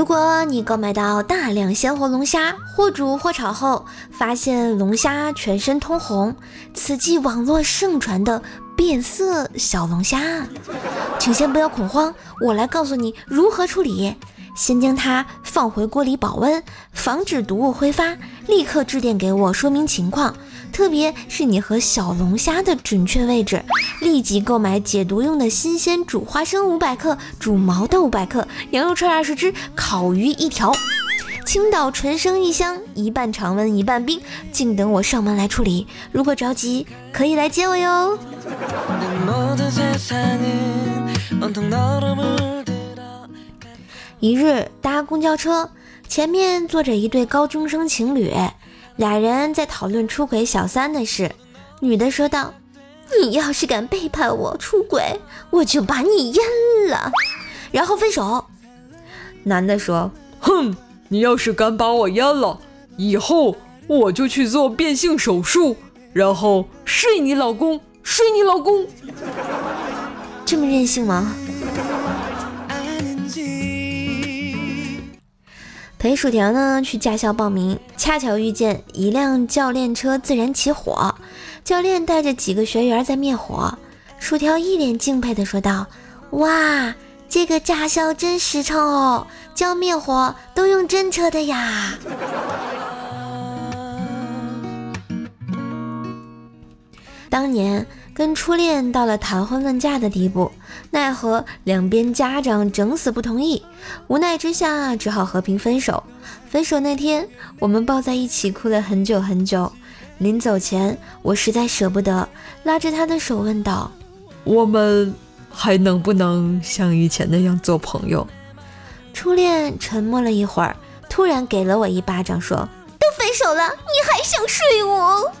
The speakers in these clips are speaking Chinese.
如果你购买到大量鲜活龙虾，或煮或炒后发现龙虾全身通红，此即网络盛传的变色小龙虾，请先不要恐慌，我来告诉你如何处理。先将它放回锅里保温，防止毒物挥发。立刻致电给我说明情况，特别是你和小龙虾的准确位置。立即购买解毒用的新鲜煮花生五百克，煮毛豆五百克，羊肉串二十只，烤鱼一条。青岛纯生一箱，一半常温一半冰，静等我上门来处理。如果着急，可以来接我哟。一日搭公交车，前面坐着一对高中生情侣，俩人在讨论出轨小三的事。女的说道：“你要是敢背叛我出轨，我就把你阉了，然后分手。”男的说：“哼，你要是敢把我阉了，以后我就去做变性手术，然后睡你老公，睡你老公。”这么任性吗？陪薯条呢去驾校报名，恰巧遇见一辆教练车自燃起火，教练带着几个学员在灭火。薯条一脸敬佩的说道：“哇，这个驾校真实诚哦，教灭火都用真车的呀。”当年。跟初恋到了谈婚论嫁的地步，奈何两边家长整死不同意，无奈之下只好和平分手。分手那天，我们抱在一起哭了很久很久。临走前，我实在舍不得，拉着他的手问道：“我们还能不能像以前那样做朋友？”初恋沉默了一会儿，突然给了我一巴掌，说：“都分手了，你还想睡我？”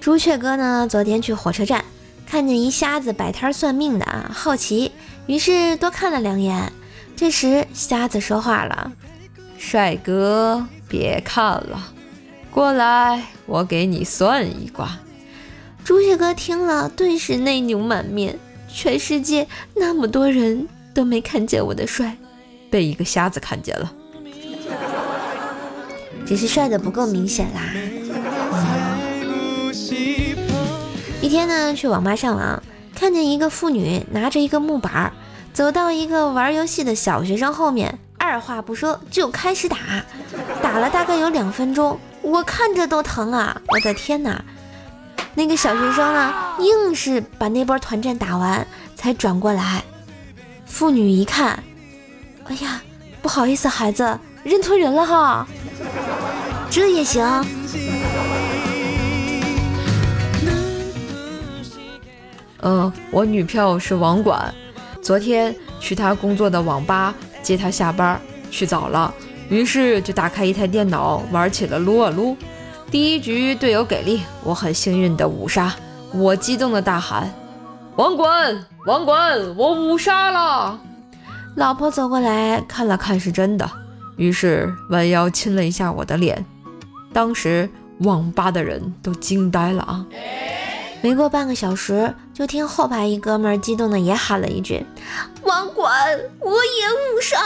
朱雀哥呢？昨天去火车站，看见一瞎子摆摊算命的啊，好奇，于是多看了两眼。这时瞎子说话了：“帅哥，别看了，过来，我给你算一卦。”朱雀哥听了，顿时内牛满面。全世界那么多人都没看见我的帅，被一个瞎子看见了，只是帅的不够明显啦。一天呢，去网吧上网，看见一个妇女拿着一个木板儿，走到一个玩游戏的小学生后面，二话不说就开始打，打了大概有两分钟，我看着都疼啊！我的天哪，那个小学生呢，硬是把那波团战打完，才转过来。妇女一看，哎呀，不好意思，孩子，认错人了哈，这也行。嗯，我女票是网管，昨天去她工作的网吧接她下班，去早了，于是就打开一台电脑玩起了撸啊撸。第一局队友给力，我很幸运的五杀，我激动的大喊：“网管，网管，我五杀了！”老婆走过来看了看是真的，于是弯腰亲了一下我的脸，当时网吧的人都惊呆了啊！没过半个小时，就听后排一哥们儿激动的也喊了一句：“网管，我也误杀，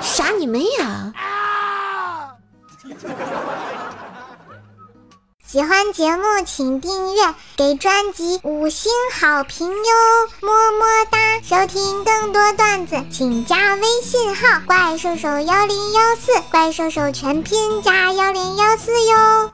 杀你妹呀！”喜欢节目请订阅，给专辑五星好评哟，么么哒！收听更多段子，请加微信号“怪兽手幺零幺四”，怪兽手全拼加幺零幺四哟。